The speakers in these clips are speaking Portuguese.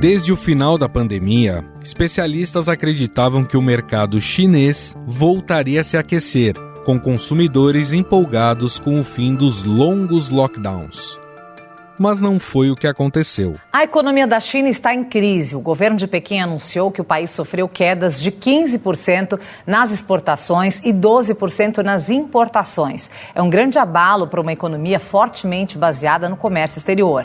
Desde o final da pandemia, especialistas acreditavam que o mercado chinês voltaria a se aquecer, com consumidores empolgados com o fim dos longos lockdowns mas não foi o que aconteceu. A economia da China está em crise. O governo de Pequim anunciou que o país sofreu quedas de 15% nas exportações e 12% nas importações. É um grande abalo para uma economia fortemente baseada no comércio exterior.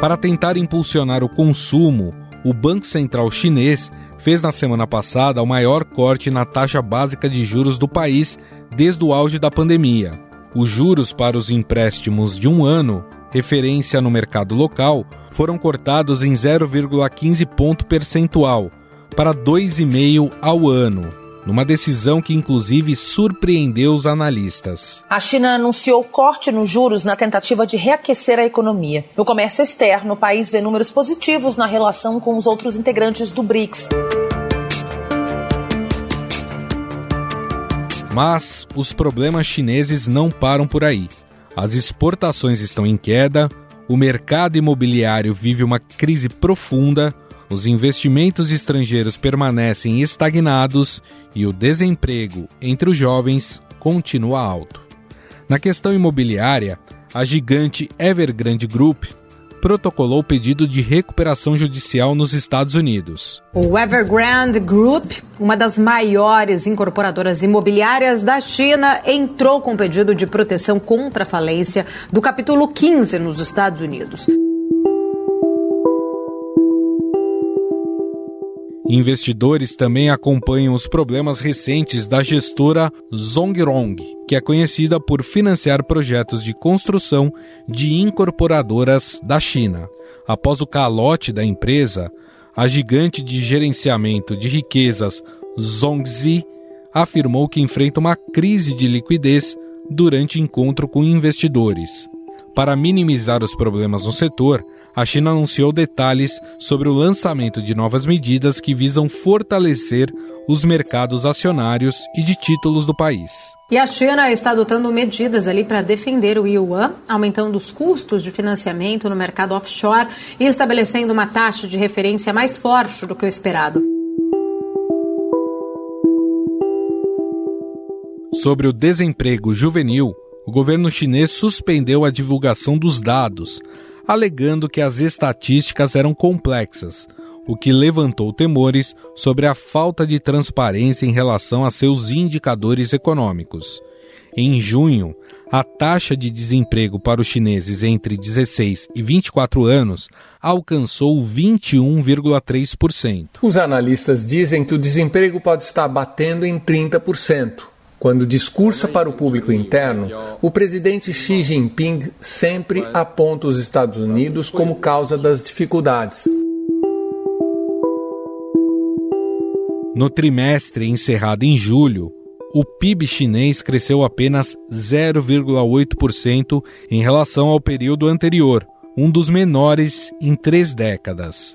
Para tentar impulsionar o consumo, o Banco Central Chinês fez na semana passada o maior corte na taxa básica de juros do país desde o auge da pandemia. Os juros para os empréstimos de um ano, referência no mercado local, foram cortados em 0,15 ponto percentual para 2,5 ao ano, numa decisão que inclusive surpreendeu os analistas. A China anunciou corte nos juros na tentativa de reaquecer a economia. No comércio externo, o país vê números positivos na relação com os outros integrantes do BRICS. Mas os problemas chineses não param por aí. As exportações estão em queda, o mercado imobiliário vive uma crise profunda, os investimentos estrangeiros permanecem estagnados e o desemprego entre os jovens continua alto. Na questão imobiliária, a gigante Evergrande Group protocolou pedido de recuperação judicial nos Estados Unidos. O Evergrande Group, uma das maiores incorporadoras imobiliárias da China, entrou com pedido de proteção contra a falência do capítulo 15 nos Estados Unidos. Investidores também acompanham os problemas recentes da gestora Zongrong, que é conhecida por financiar projetos de construção de incorporadoras da China. Após o calote da empresa, a gigante de gerenciamento de riquezas Zongzi afirmou que enfrenta uma crise de liquidez durante encontro com investidores. Para minimizar os problemas no setor, a China anunciou detalhes sobre o lançamento de novas medidas que visam fortalecer os mercados acionários e de títulos do país. E a China está adotando medidas ali para defender o yuan, aumentando os custos de financiamento no mercado offshore e estabelecendo uma taxa de referência mais forte do que o esperado. Sobre o desemprego juvenil, o governo chinês suspendeu a divulgação dos dados, alegando que as estatísticas eram complexas, o que levantou temores sobre a falta de transparência em relação a seus indicadores econômicos. Em junho, a taxa de desemprego para os chineses entre 16 e 24 anos alcançou 21,3%. Os analistas dizem que o desemprego pode estar batendo em 30%. Quando discursa para o público interno, o presidente Xi Jinping sempre aponta os Estados Unidos como causa das dificuldades. No trimestre encerrado em julho, o PIB chinês cresceu apenas 0,8% em relação ao período anterior, um dos menores em três décadas.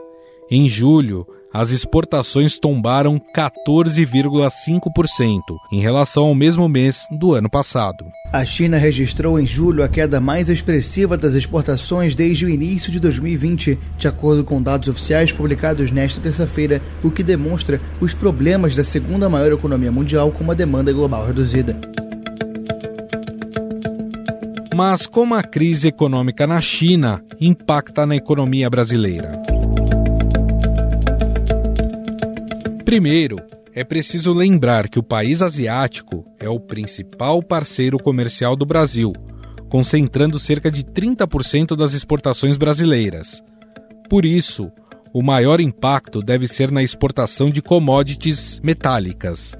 Em julho, as exportações tombaram 14,5% em relação ao mesmo mês do ano passado. A China registrou em julho a queda mais expressiva das exportações desde o início de 2020, de acordo com dados oficiais publicados nesta terça-feira, o que demonstra os problemas da segunda maior economia mundial com uma demanda global reduzida. Mas como a crise econômica na China impacta na economia brasileira? Primeiro, é preciso lembrar que o país asiático é o principal parceiro comercial do Brasil, concentrando cerca de 30% das exportações brasileiras. Por isso, o maior impacto deve ser na exportação de commodities metálicas.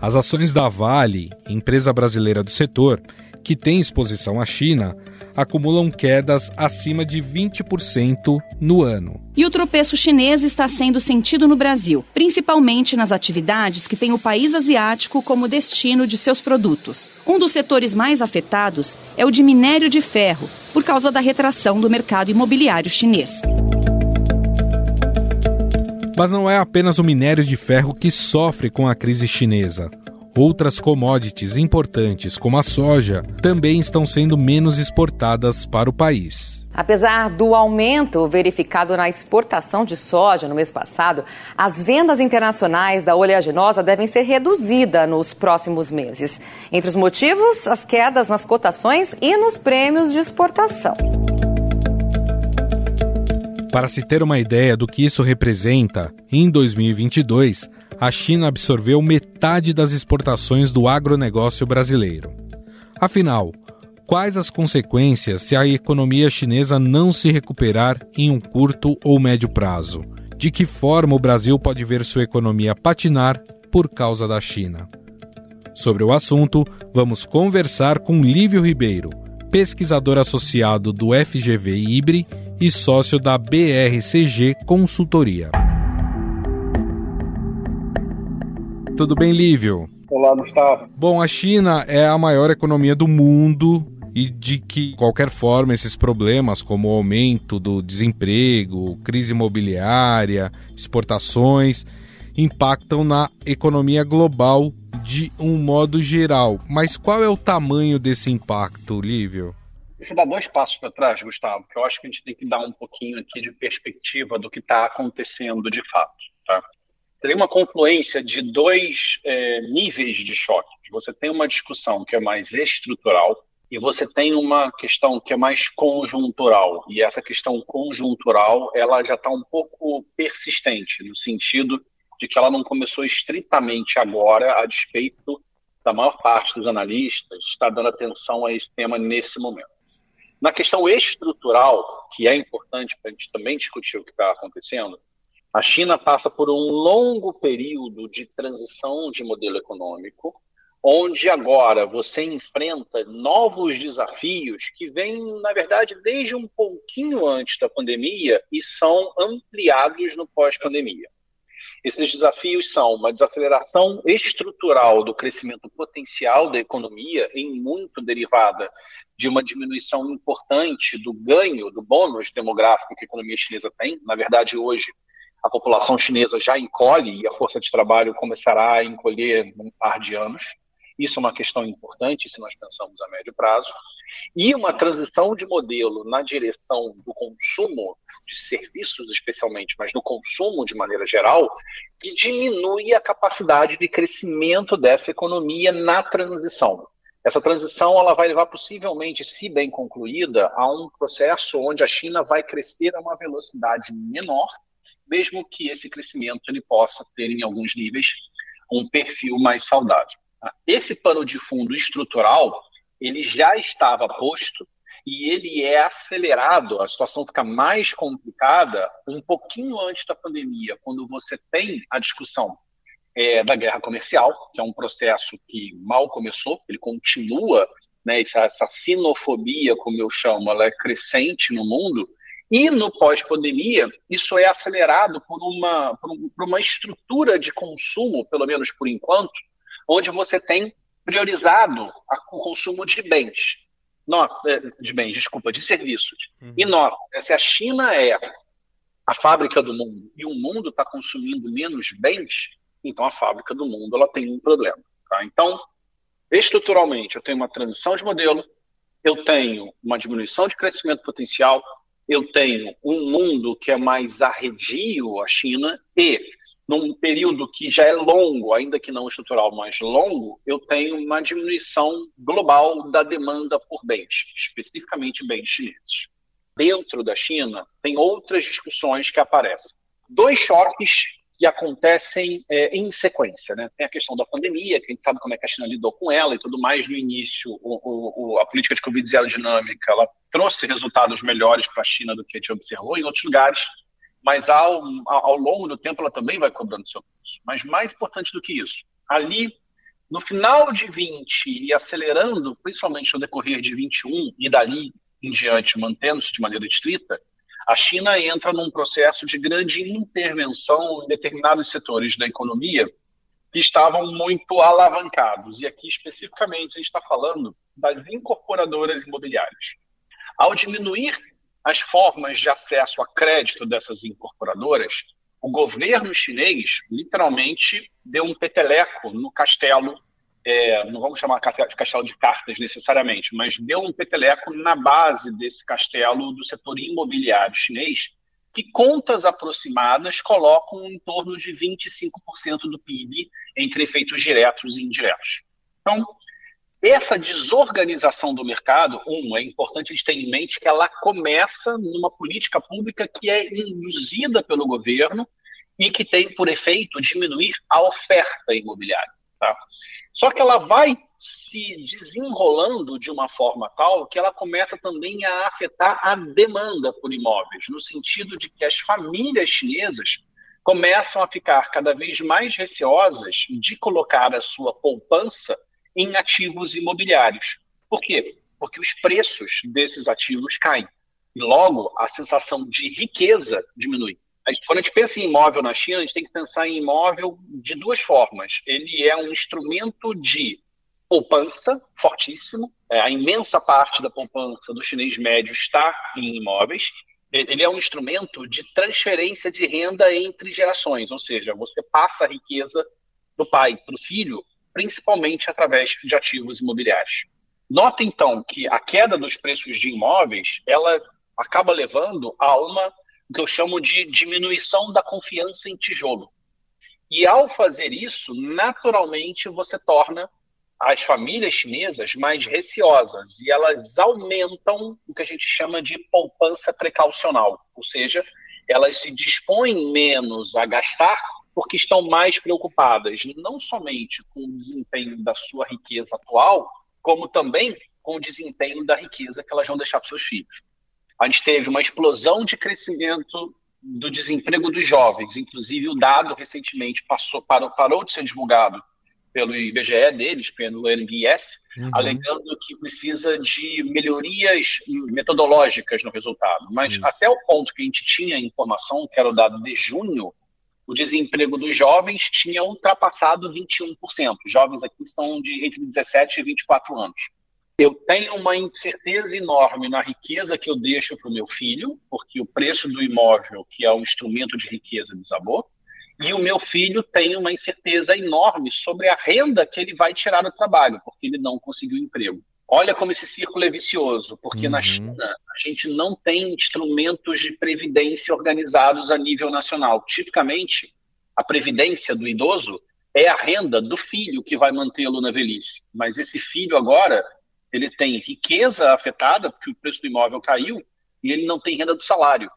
As ações da Vale, empresa brasileira do setor, que tem exposição à China, acumulam quedas acima de 20% no ano. E o tropeço chinês está sendo sentido no Brasil, principalmente nas atividades que têm o país asiático como destino de seus produtos. Um dos setores mais afetados é o de minério de ferro, por causa da retração do mercado imobiliário chinês. Mas não é apenas o minério de ferro que sofre com a crise chinesa. Outras commodities importantes, como a soja, também estão sendo menos exportadas para o país. Apesar do aumento verificado na exportação de soja no mês passado, as vendas internacionais da oleaginosa devem ser reduzidas nos próximos meses. Entre os motivos, as quedas nas cotações e nos prêmios de exportação. Para se ter uma ideia do que isso representa, em 2022, a China absorveu metade das exportações do agronegócio brasileiro. Afinal, quais as consequências se a economia chinesa não se recuperar em um curto ou médio prazo? De que forma o Brasil pode ver sua economia patinar por causa da China? Sobre o assunto, vamos conversar com Lívio Ribeiro, pesquisador associado do FGV IBRE e sócio da BRCG Consultoria. Tudo bem, Lívio? Olá, Gustavo. Bom, a China é a maior economia do mundo e de que, qualquer forma, esses problemas, como o aumento do desemprego, crise imobiliária, exportações, impactam na economia global de um modo geral. Mas qual é o tamanho desse impacto, Lívio? Deixa eu dar dois passos para trás, Gustavo, que eu acho que a gente tem que dar um pouquinho aqui de perspectiva do que está acontecendo de fato. Tem uma confluência de dois é, níveis de choque. Você tem uma discussão que é mais estrutural, e você tem uma questão que é mais conjuntural e essa questão conjuntural ela já está um pouco persistente no sentido de que ela não começou estritamente agora a despeito da maior parte dos analistas está dando atenção a esse tema nesse momento. Na questão estrutural, que é importante para a gente também discutir o que está acontecendo, a China passa por um longo período de transição de modelo econômico, onde agora você enfrenta novos desafios que vêm, na verdade, desde um pouquinho antes da pandemia e são ampliados no pós-pandemia. Esses desafios são uma desaceleração estrutural do crescimento potencial da economia, em muito derivada de uma diminuição importante do ganho, do bônus demográfico que a economia chinesa tem. Na verdade, hoje, a população chinesa já encolhe e a força de trabalho começará a encolher num par de anos. Isso é uma questão importante se nós pensamos a médio prazo. E uma transição de modelo na direção do consumo de serviços, especialmente, mas do consumo de maneira geral, que diminui a capacidade de crescimento dessa economia na transição. Essa transição ela vai levar possivelmente, se bem concluída, a um processo onde a China vai crescer a uma velocidade menor, mesmo que esse crescimento ele possa ter em alguns níveis um perfil mais saudável. Esse pano de fundo estrutural, ele já estava posto e ele é acelerado, a situação fica mais complicada um pouquinho antes da pandemia, quando você tem a discussão é, da guerra comercial, que é um processo que mal começou, ele continua, né, essa, essa sinofobia, como eu chamo, ela é crescente no mundo, e no pós-pandemia, isso é acelerado por uma, por uma estrutura de consumo, pelo menos por enquanto, onde você tem priorizado o consumo de bens. É, de bens, desculpa, de serviços. Uhum. E nota, se a China é a fábrica do mundo e o mundo está consumindo menos bens, então a fábrica do mundo ela tem um problema. Tá? Então, estruturalmente, eu tenho uma transição de modelo, eu tenho uma diminuição de crescimento potencial, eu tenho um mundo que é mais arredio à China e num período que já é longo, ainda que não estrutural, mas longo, eu tenho uma diminuição global da demanda por bens, especificamente bens chineses. Dentro da China, tem outras discussões que aparecem. Dois choques que acontecem é, em sequência. Né? Tem a questão da pandemia, que a gente sabe como é que a China lidou com ela e tudo mais. No início, o, o, a política de Covid-0 dinâmica ela trouxe resultados melhores para a China do que a gente observou em outros lugares mas ao, ao longo do tempo ela também vai cobrando seu preço. Mas mais importante do que isso, ali no final de 20 e acelerando, principalmente no decorrer de 21 e dali em diante, mantendo-se de maneira estrita, a China entra num processo de grande intervenção em determinados setores da economia que estavam muito alavancados. E aqui, especificamente, a gente está falando das incorporadoras imobiliárias. Ao diminuir as formas de acesso a crédito dessas incorporadoras, o governo chinês literalmente deu um peteleco no castelo é, não vamos chamar de castelo de cartas necessariamente, mas deu um peteleco na base desse castelo do setor imobiliário chinês, que contas aproximadas colocam em torno de 25% do PIB entre efeitos diretos e indiretos. Então, essa desorganização do mercado, um, é importante a gente ter em mente que ela começa numa política pública que é induzida pelo governo e que tem por efeito diminuir a oferta imobiliária. Tá? Só que ela vai se desenrolando de uma forma tal que ela começa também a afetar a demanda por imóveis, no sentido de que as famílias chinesas começam a ficar cada vez mais receosas de colocar a sua poupança em ativos imobiliários. Por quê? Porque os preços desses ativos caem. E logo a sensação de riqueza diminui. Quando a gente pensa em imóvel na China, a gente tem que pensar em imóvel de duas formas. Ele é um instrumento de poupança fortíssimo. É, a imensa parte da poupança do chinês médio está em imóveis. Ele é um instrumento de transferência de renda entre gerações, ou seja, você passa a riqueza do pai para o filho, principalmente através de ativos imobiliários. Nota então que a queda dos preços de imóveis, ela acaba levando a uma o que eu chamo de diminuição da confiança em tijolo. E ao fazer isso, naturalmente você torna as famílias chinesas mais receosas e elas aumentam o que a gente chama de poupança precaucional, ou seja, elas se dispõem menos a gastar porque estão mais preocupadas não somente com o desempenho da sua riqueza atual, como também com o desempenho da riqueza que elas vão deixar para seus filhos a gente teve uma explosão de crescimento do desemprego dos jovens. Inclusive, o dado recentemente passou, parou, parou de ser divulgado pelo IBGE deles, pelo NBS, uhum. alegando que precisa de melhorias metodológicas no resultado. Mas Isso. até o ponto que a gente tinha informação, que era o dado de junho, o desemprego dos jovens tinha ultrapassado 21%. Jovens aqui são de entre 17 e 24 anos eu tenho uma incerteza enorme na riqueza que eu deixo para o meu filho, porque o preço do imóvel, que é um instrumento de riqueza, desabou, e o meu filho tem uma incerteza enorme sobre a renda que ele vai tirar do trabalho, porque ele não conseguiu emprego. Olha como esse círculo é vicioso, porque uhum. na China a gente não tem instrumentos de previdência organizados a nível nacional. Tipicamente, a previdência do idoso é a renda do filho que vai mantê-lo na velhice. Mas esse filho agora ele tem riqueza afetada, porque o preço do imóvel caiu, e ele não tem renda do salário.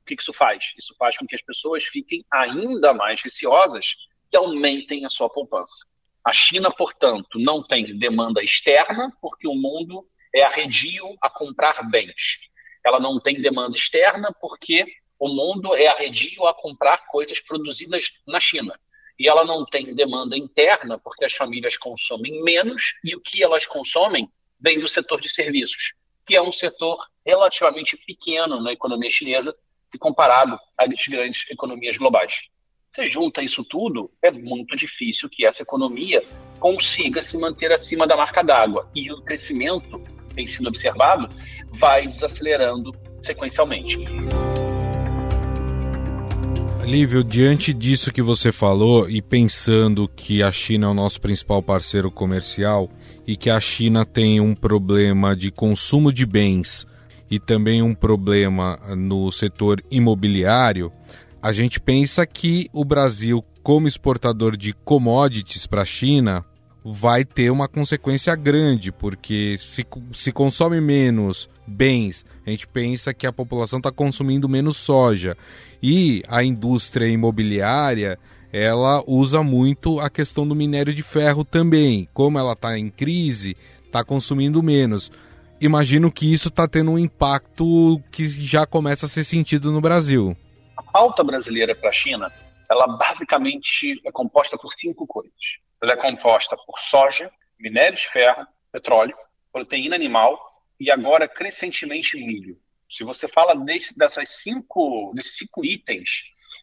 O que isso faz? Isso faz com que as pessoas fiquem ainda mais receosas e aumentem a sua poupança. A China, portanto, não tem demanda externa, porque o mundo é arredio a comprar bens. Ela não tem demanda externa, porque o mundo é arredio a comprar coisas produzidas na China. E ela não tem demanda interna, porque as famílias consomem menos e o que elas consomem vem do setor de serviços, que é um setor relativamente pequeno na economia chinesa, comparado às grandes economias globais. Você junta isso tudo, é muito difícil que essa economia consiga se manter acima da marca d'água. E o crescimento, tem sido observado, vai desacelerando sequencialmente. Lívio, diante disso que você falou e pensando que a China é o nosso principal parceiro comercial e que a China tem um problema de consumo de bens e também um problema no setor imobiliário, a gente pensa que o Brasil, como exportador de commodities para a China, vai ter uma consequência grande, porque se, se consome menos bens, a gente pensa que a população está consumindo menos soja. E a indústria imobiliária ela usa muito a questão do minério de ferro também. Como ela está em crise, está consumindo menos. Imagino que isso está tendo um impacto que já começa a ser sentido no Brasil. A pauta brasileira para a China, ela basicamente é composta por cinco coisas. Ela é composta por soja, minério de ferro, petróleo, proteína animal e agora crescentemente milho. Se você fala desse, dessas cinco, desses cinco itens,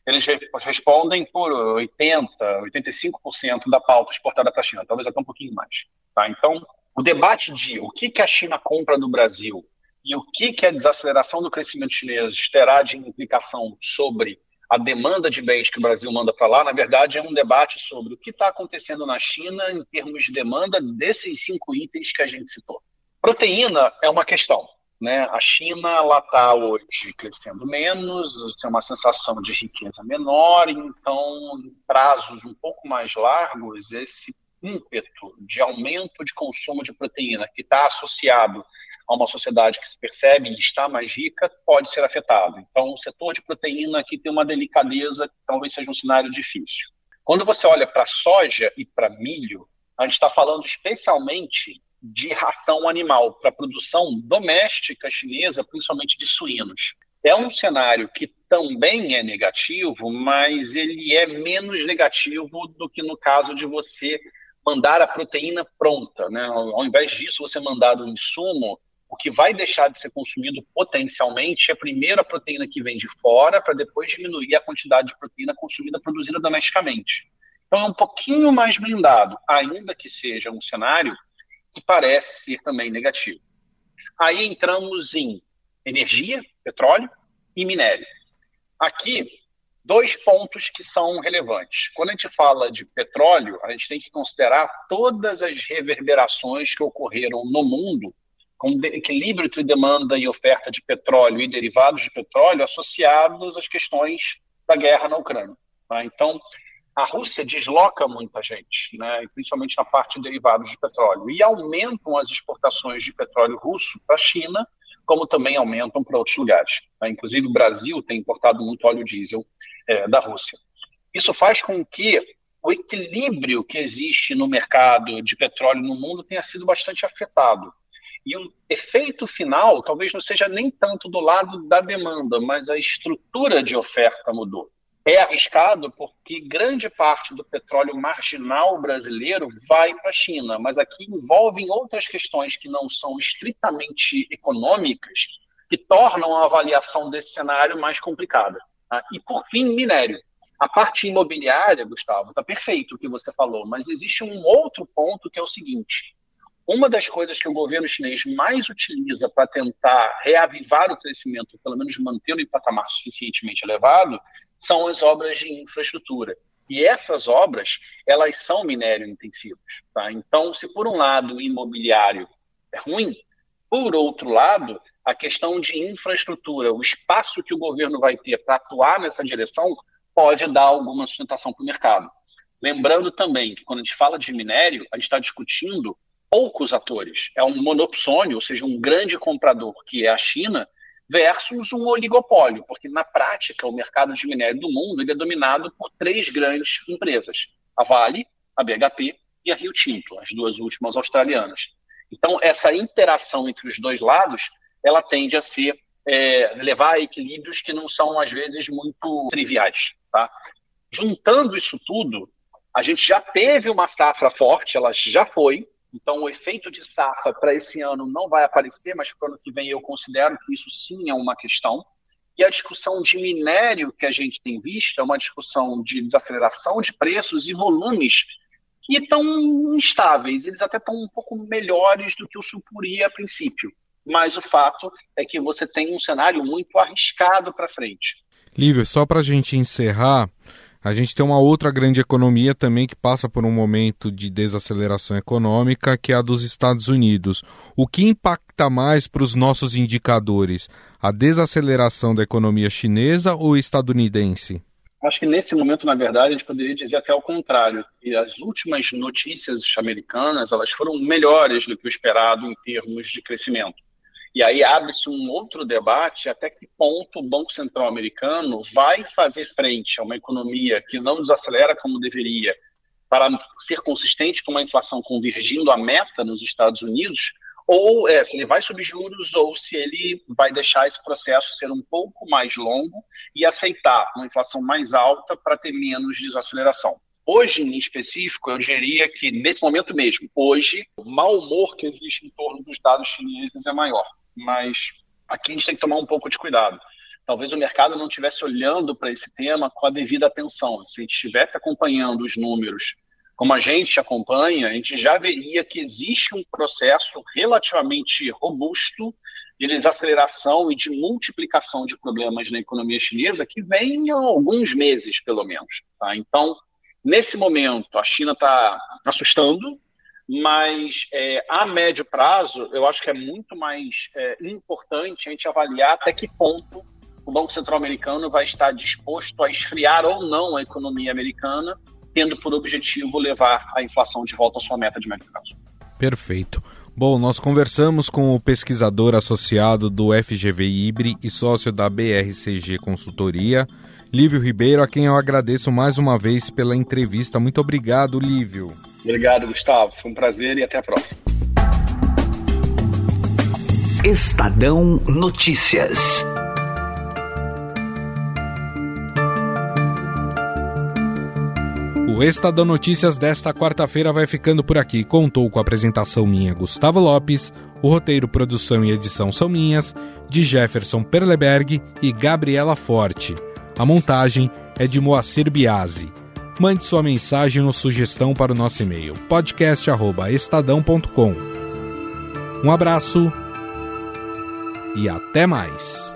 eles respondem por 80%, 85% da pauta exportada para a China, talvez até um pouquinho mais. Tá? Então, o debate de o que, que a China compra do Brasil e o que, que a desaceleração do crescimento chinês terá de implicação sobre a demanda de bens que o Brasil manda para lá, na verdade, é um debate sobre o que está acontecendo na China em termos de demanda desses cinco itens que a gente citou. Proteína é uma questão. Né? A China está hoje crescendo menos, tem uma sensação de riqueza menor, então, em prazos um pouco mais largos, esse ímpeto de aumento de consumo de proteína que está associado a uma sociedade que se percebe e está mais rica, pode ser afetado. Então, o setor de proteína aqui tem uma delicadeza que talvez seja um cenário difícil. Quando você olha para soja e para milho, a gente está falando especialmente de ração animal para produção doméstica chinesa, principalmente de suínos. É um cenário que também é negativo, mas ele é menos negativo do que no caso de você mandar a proteína pronta. Né? Ao invés disso, você mandar o insumo, o que vai deixar de ser consumido potencialmente é primeiro a proteína que vem de fora, para depois diminuir a quantidade de proteína consumida produzida domesticamente. Então é um pouquinho mais blindado, ainda que seja um cenário que parece ser também negativo. Aí entramos em energia, petróleo e minério. Aqui, dois pontos que são relevantes. Quando a gente fala de petróleo, a gente tem que considerar todas as reverberações que ocorreram no mundo com equilíbrio entre demanda e oferta de petróleo e derivados de petróleo associados às questões da guerra na Ucrânia. Tá? Então, a Rússia desloca muita gente, né? principalmente na parte de derivados de petróleo, e aumentam as exportações de petróleo russo para a China, como também aumentam para outros lugares. Tá? Inclusive, o Brasil tem importado muito óleo diesel é, da Rússia. Isso faz com que o equilíbrio que existe no mercado de petróleo no mundo tenha sido bastante afetado. E o efeito final talvez não seja nem tanto do lado da demanda, mas a estrutura de oferta mudou. É arriscado porque grande parte do petróleo marginal brasileiro vai para a China, mas aqui envolvem outras questões que não são estritamente econômicas, que tornam a avaliação desse cenário mais complicada. Tá? E, por fim, minério. A parte imobiliária, Gustavo, está perfeito o que você falou, mas existe um outro ponto que é o seguinte: uma das coisas que o governo chinês mais utiliza para tentar reavivar o crescimento, pelo menos mantê-lo em patamar suficientemente elevado, são as obras de infraestrutura. E essas obras, elas são minério intensivas. Tá? Então, se por um lado o imobiliário é ruim, por outro lado, a questão de infraestrutura, o espaço que o governo vai ter para atuar nessa direção, pode dar alguma sustentação para o mercado. Lembrando também que quando a gente fala de minério, a gente está discutindo poucos atores. É um monopsônio, ou seja, um grande comprador, que é a China, versus um oligopólio, porque na prática o mercado de minério do mundo é dominado por três grandes empresas: a Vale, a BHP e a Rio Tinto, as duas últimas australianas. Então essa interação entre os dois lados, ela tende a ser é, levar a equilíbrios que não são às vezes muito triviais, tá? Juntando isso tudo, a gente já teve uma safra forte, ela já foi, então, o efeito de safra para esse ano não vai aparecer, mas para o ano que vem eu considero que isso sim é uma questão. E a discussão de minério que a gente tem visto é uma discussão de desaceleração de preços e volumes que estão instáveis. Eles até estão um pouco melhores do que o suporia a princípio. Mas o fato é que você tem um cenário muito arriscado para frente. Lívio, só para a gente encerrar, a gente tem uma outra grande economia também que passa por um momento de desaceleração econômica, que é a dos Estados Unidos. O que impacta mais para os nossos indicadores? A desaceleração da economia chinesa ou estadunidense? Acho que nesse momento, na verdade, a gente poderia dizer até o contrário. E as últimas notícias americanas elas foram melhores do que o esperado em termos de crescimento. E aí abre-se um outro debate até que ponto o Banco Central americano vai fazer frente a uma economia que não desacelera como deveria para ser consistente com uma inflação convergindo a meta nos Estados Unidos, ou é, se ele vai subir juros ou se ele vai deixar esse processo ser um pouco mais longo e aceitar uma inflação mais alta para ter menos desaceleração. Hoje, em específico, eu diria que, nesse momento mesmo, hoje, o mau humor que existe em torno dos dados chineses é maior mas aqui a gente tem que tomar um pouco de cuidado. Talvez o mercado não estivesse olhando para esse tema com a devida atenção. Se a gente estivesse acompanhando os números como a gente acompanha, a gente já veria que existe um processo relativamente robusto de desaceleração e de multiplicação de problemas na economia chinesa que vem há alguns meses, pelo menos. Tá? Então, nesse momento, a China está assustando, mas é, a médio prazo, eu acho que é muito mais é, importante a gente avaliar até que ponto o Banco Central americano vai estar disposto a esfriar ou não a economia americana, tendo por objetivo levar a inflação de volta à sua meta de médio prazo. Perfeito. Bom, nós conversamos com o pesquisador associado do FGV Ibre e sócio da BRCG Consultoria, Lívio Ribeiro, a quem eu agradeço mais uma vez pela entrevista. Muito obrigado, Lívio. Obrigado, Gustavo. Foi um prazer e até a próxima. Estadão Notícias. O Estadão Notícias desta quarta-feira vai ficando por aqui. Contou com a apresentação minha, Gustavo Lopes, o roteiro, produção e edição são minhas, de Jefferson Perleberg e Gabriela Forte. A montagem é de Moacir Biasi. Mande sua mensagem ou sugestão para o nosso e-mail podcast@estadão.com. Um abraço e até mais.